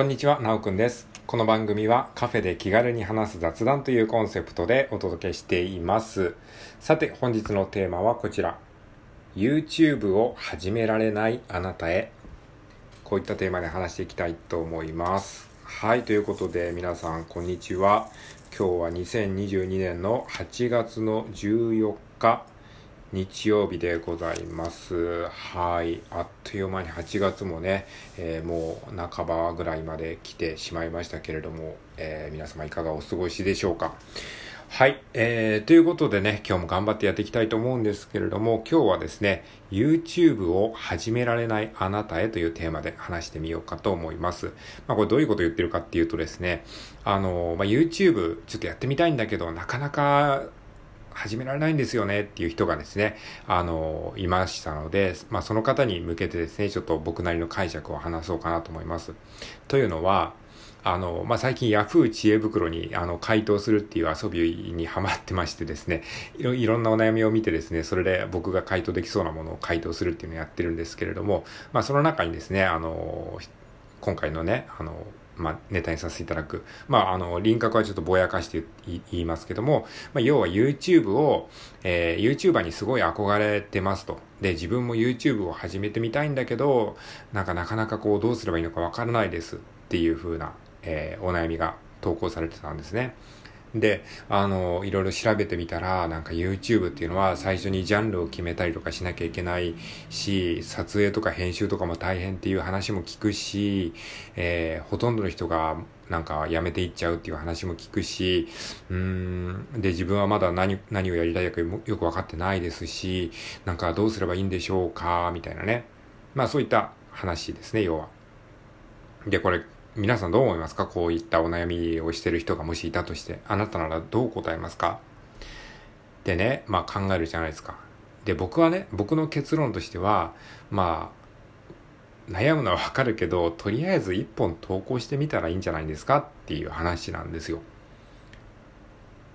こんにちは、なおくんです。この番組はカフェで気軽に話す雑談というコンセプトでお届けしています。さて、本日のテーマはこちら。YouTube を始められないあなたへ。こういったテーマで話していきたいと思います。はい、ということで皆さん、こんにちは。今日は2022年の8月の14日、日曜日でございます。はい。あっという間に8月もね、えーもう半ばぐらいまで来てしまいましたけれども、えー皆様いかがお過ごしでしょうか。はい。えー、ということでね、今日も頑張ってやっていきたいと思うんですけれども、今日はですね、YouTube を始められないあなたへというテーマで話してみようかと思います。まあこれどういうこと言ってるかっていうとですね、あの、まあ YouTube ちょっとやってみたいんだけど、なかなか始められないんですよねっていう人がですね、あの、いましたので、まあその方に向けてですね、ちょっと僕なりの解釈を話そうかなと思います。というのは、あの、まあ、最近 Yahoo 知恵袋にあの回答するっていう遊びにハマってましてですねいろ、いろんなお悩みを見てですね、それで僕が回答できそうなものを回答するっていうのをやってるんですけれども、まあ、その中にですね、あの、今回のね、あの、まあ、ネタにさせていただく。まあ、あの、輪郭はちょっとぼやかして言いますけども、まあ、要は YouTube を、えー、YouTuber にすごい憧れてますと。で、自分も YouTube を始めてみたいんだけど、なんかなかなかこう、どうすればいいのかわからないですっていう風な、えーお悩みが投稿されてたんですね。で、あの、いろいろ調べてみたら、なんか YouTube っていうのは最初にジャンルを決めたりとかしなきゃいけないし、撮影とか編集とかも大変っていう話も聞くし、えーほとんどの人がなんか辞めていっちゃうっていう話も聞くし、うーん、で、自分はまだ何、何をやりたいかよくわかってないですし、なんかどうすればいいんでしょうか、みたいなね。まあそういった話ですね、要は。で、これ、皆さんどう思いますか？こういったお悩みをしてる人がもしいたとして、あなたならどう答えますか？でね、まあ考えるじゃないですか。で、僕はね、僕の結論としては、まあ、悩むのはわかるけど、とりあえず一本投稿してみたらいいんじゃないんですか？っていう話なんですよ。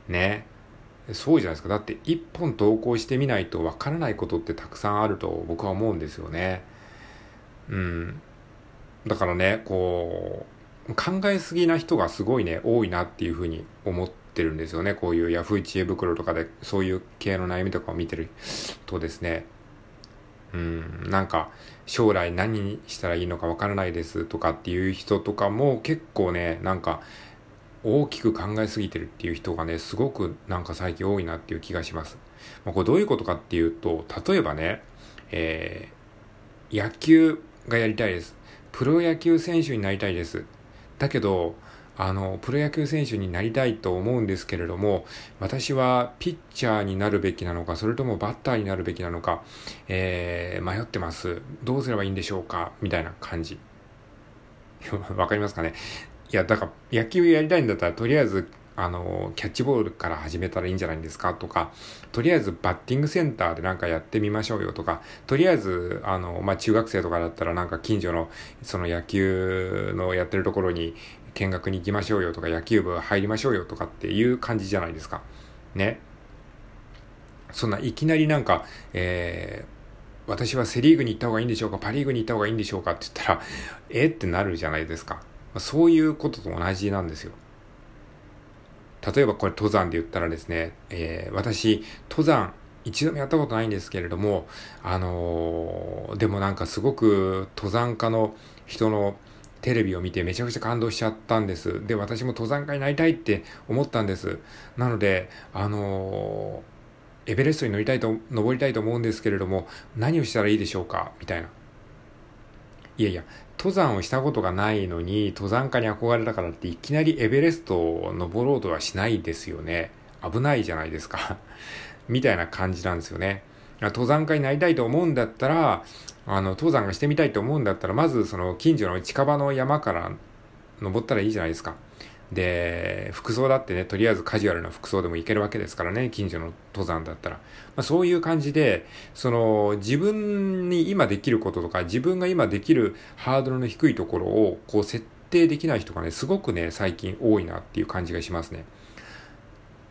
ね。そうじゃないですか。だって一本投稿してみないとわからないことってたくさんあると僕は思うんですよね。うん。だからね、こう、考えすぎな人がすごいね、多いなっていうふうに思ってるんですよね。こういうヤフー知恵袋とかで、そういう系の悩みとかを見てるとですね、うん、なんか、将来何したらいいのかわからないですとかっていう人とかも結構ね、なんか、大きく考えすぎてるっていう人がね、すごくなんか最近多いなっていう気がします。まあ、これどういうことかっていうと、例えばね、えー野球がやりたいです。プロ野球選手になりたいです。だけど、あの、プロ野球選手になりたいと思うんですけれども、私はピッチャーになるべきなのか、それともバッターになるべきなのか、えー、迷ってます。どうすればいいんでしょうかみたいな感じ。わかりますかね？いや、だから、野球やりたいんだったら、とりあえず、あの、キャッチボールから始めたらいいんじゃないんですか？とか、とりあえずバッティングセンターでなんかやってみましょうよとか、とりあえず、あの、まあ、中学生とかだったらなんか近所の、その野球のやってるところに見学に行きましょうよとか、野球部入りましょうよとかっていう感じじゃないですか。ね。そんないきなりなんか、えー私はセリーグに行った方がいいんでしょうか？パリーグに行った方がいいんでしょうか？って言ったら、えってなるじゃないですか。そういうことと同じなんですよ。例えばこれ登山で言ったらですね、えー私、登山一度もやったことないんですけれども、あのーでもなんかすごく登山家の人のテレビを見てめちゃくちゃ感動しちゃったんです。で、私も登山家になりたいって思ったんです。なので、あのーエベレストに乗りたいと、登りたいと思うんですけれども、何をしたらいいでしょうか？みたいな。いやいや、登山をしたことがないのに、登山家に憧れたからっていきなりエベレストを登ろうとはしないですよね。危ないじゃないですか。みたいな感じなんですよね。登山家になりたいと思うんだったら、あの、登山がしてみたいと思うんだったら、まずその近所の近場の山から登ったらいいじゃないですか。で、服装だってね、とりあえずカジュアルな服装でも行けるわけですからね、近所の登山だったら。まあ、そういう感じで、その、自分に今できることとか、自分が今できるハードルの低いところを、こう、設定できない人がね、すごくね、最近多いなっていう感じがしますね。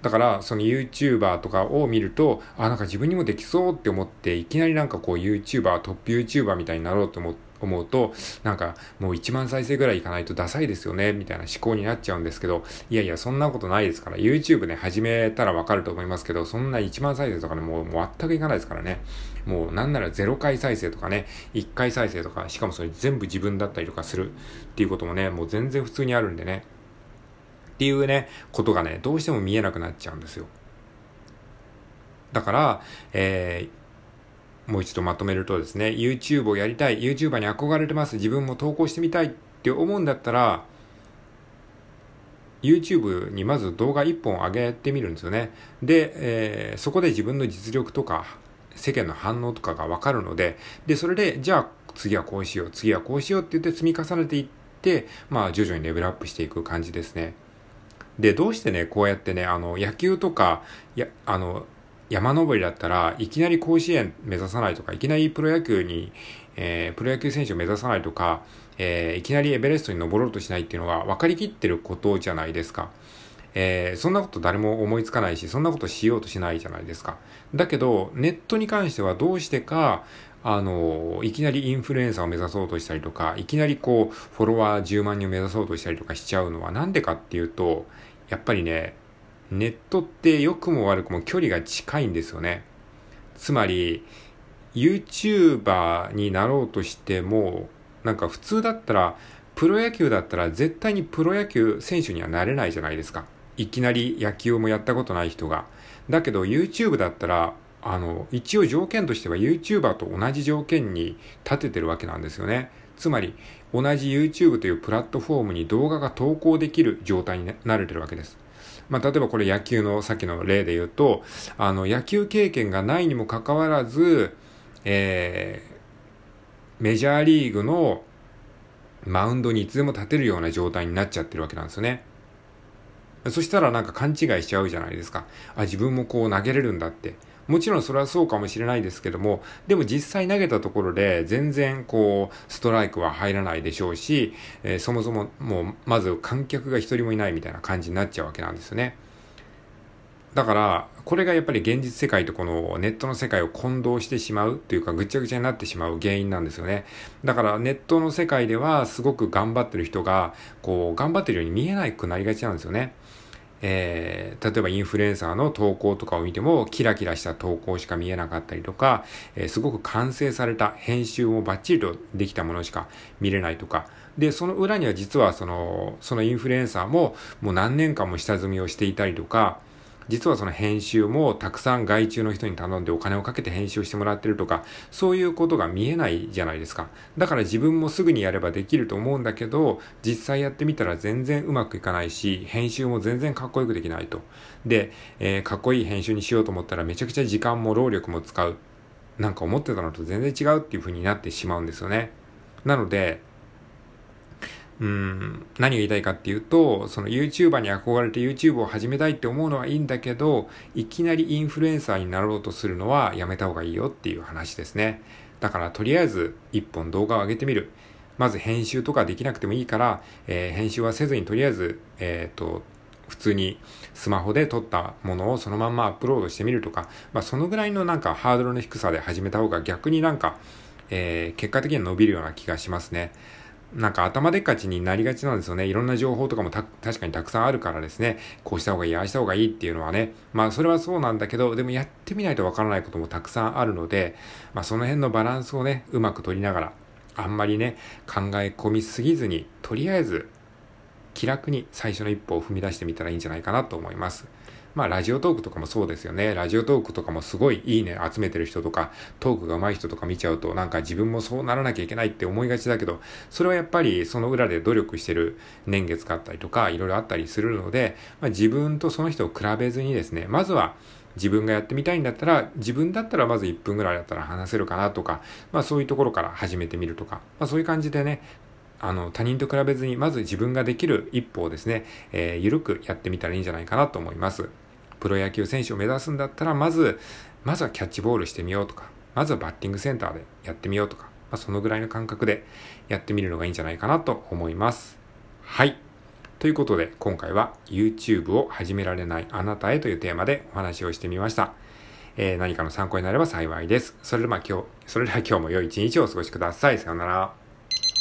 だから、その YouTuber とかを見ると、あ、なんか自分にもできそうって思って、いきなりなんかこう YouTuber、トップ YouTuber みたいになろうと思思うと、なんかもう1万再生ぐらいいかないとダサいですよね、みたいな思考になっちゃうんですけど、いやいや、そんなことないですから、YouTube ね、始めたらわかると思いますけど、そんな1万再生とかね、もう全くいかないですからね。もうなんなら0回再生とかね、1回再生とか、しかもそれ全部自分だったりとかするっていうこともね、もう全然普通にあるんでね。っていうね、ことがね、どうしても見えなくなっちゃうんですよ。だから、えー、もう一度まとめるとですね、YouTube をやりたい、YouTuber に憧れてます、自分も投稿してみたいって思うんだったら、YouTube にまず動画1本上げてみるんですよね。で、えー、そこで自分の実力とか、世間の反応とかがわかるので、で、それで、じゃあ次はこうしよう、次はこうしようって言って積み重ねていって、まあ徐々にレベルアップしていく感じですね。で、どうしてね、こうやってね、あの、野球とか、や、あの、山登りだったらいきなり甲子園目指さないとか、いきなりプロ野球に、えー、プロ野球選手を目指さないとか、えー、いきなりエベレストに登ろうとしないっていうのは分かりきってることじゃないですか。えー、そんなこと誰も思いつかないし、そんなことしようとしないじゃないですか。だけど、ネットに関してはどうしてか、あの、いきなりインフルエンサーを目指そうとしたりとか、いきなりこう、フォロワー10万人を目指そうとしたりとかしちゃうのはなんでかっていうと、やっぱりね、ネットって良くも悪くも距離が近いんですよね。つまり、YouTuber になろうとしても、なんか普通だったら、プロ野球だったら絶対にプロ野球選手にはなれないじゃないですか。いきなり野球もやったことない人が。だけど YouTube だったら、あの、一応条件としては YouTuber と同じ条件に立ててるわけなんですよね。つまり、同じ YouTube というプラットフォームに動画が投稿できる状態になれてるわけです。まあ、例えばこれ野球のさっきの例で言うと、あの、野球経験がないにもかかわらず、えー、メジャーリーグのマウンドにいつでも立てるような状態になっちゃってるわけなんですよね。そしたらなんか勘違いしちゃうじゃないですか。あ、自分もこう投げれるんだって。もちろんそれはそうかもしれないですけども、でも実際投げたところで全然こう、ストライクは入らないでしょうし、えー、そもそももうまず観客が一人もいないみたいな感じになっちゃうわけなんですよね。だから、これがやっぱり現実世界とこのネットの世界を混同してしまうというかぐちゃぐちゃになってしまう原因なんですよね。だからネットの世界ではすごく頑張ってる人が、こう、頑張ってるように見えなくなりがちなんですよね。えー、例えばインフルエンサーの投稿とかを見ても、キラキラした投稿しか見えなかったりとか、えー、すごく完成された編集もバッチリとできたものしか見れないとか、で、その裏には実はその、そのインフルエンサーももう何年間も下積みをしていたりとか、実はその編集もたくさん外注の人に頼んでお金をかけて編集してもらってるとか、そういうことが見えないじゃないですか。だから自分もすぐにやればできると思うんだけど、実際やってみたら全然うまくいかないし、編集も全然かっこよくできないと。で、えー、かっこいい編集にしようと思ったらめちゃくちゃ時間も労力も使う。なんか思ってたのと全然違うっていう風になってしまうんですよね。なので、うん、何が言いたいかっていうと、その YouTuber に憧れて YouTube を始めたいって思うのはいいんだけど、いきなりインフルエンサーになろうとするのはやめた方がいいよっていう話ですね。だからとりあえず一本動画を上げてみる。まず編集とかできなくてもいいから、えー、編集はせずにとりあえず、えっ、ー、と、普通にスマホで撮ったものをそのまんまアップロードしてみるとか、まあそのぐらいのなんかハードルの低さで始めた方が逆になんか、えー、結果的には伸びるような気がしますね。なんか頭でっかちになりがちなんですよね。いろんな情報とかも確かにたくさんあるからですね、こうした方がいい、ああした方がいいっていうのはね、まあそれはそうなんだけど、でもやってみないとわからないこともたくさんあるので、まあその辺のバランスをね、うまく取りながら、あんまりね、考え込みすぎずに、とりあえず気楽に最初の一歩を踏み出してみたらいいんじゃないかなと思います。まあ、ラジオトークとかもそうですよね。ラジオトークとかもすごいいいね集めてる人とか、トークが上手い人とか見ちゃうと、なんか自分もそうならなきゃいけないって思いがちだけど、それはやっぱりその裏で努力してる年月があったりとか、いろいろあったりするので、まあ、自分とその人を比べずにですね、まずは、自分がやってみたいんだったら、自分だったらまず1分ぐらいだったら話せるかなとか、まあそういうところから始めてみるとか、まあそういう感じでね、あの、他人と比べずに、まず自分ができる一歩をですね、えー、ゆるくやってみたらいいんじゃないかなと思います。プロ野球選手を目指すんだったら、まず、まずはキャッチボールしてみようとか、まずはバッティングセンターでやってみようとか、まあ、そのぐらいの感覚でやってみるのがいいんじゃないかなと思います。はい。ということで、今回は YouTube を始められないあなたへというテーマでお話をしてみました。えー、何かの参考になれば幸いです。それでは今日、それでは今日も良い一日をお過ごしください。さようなら。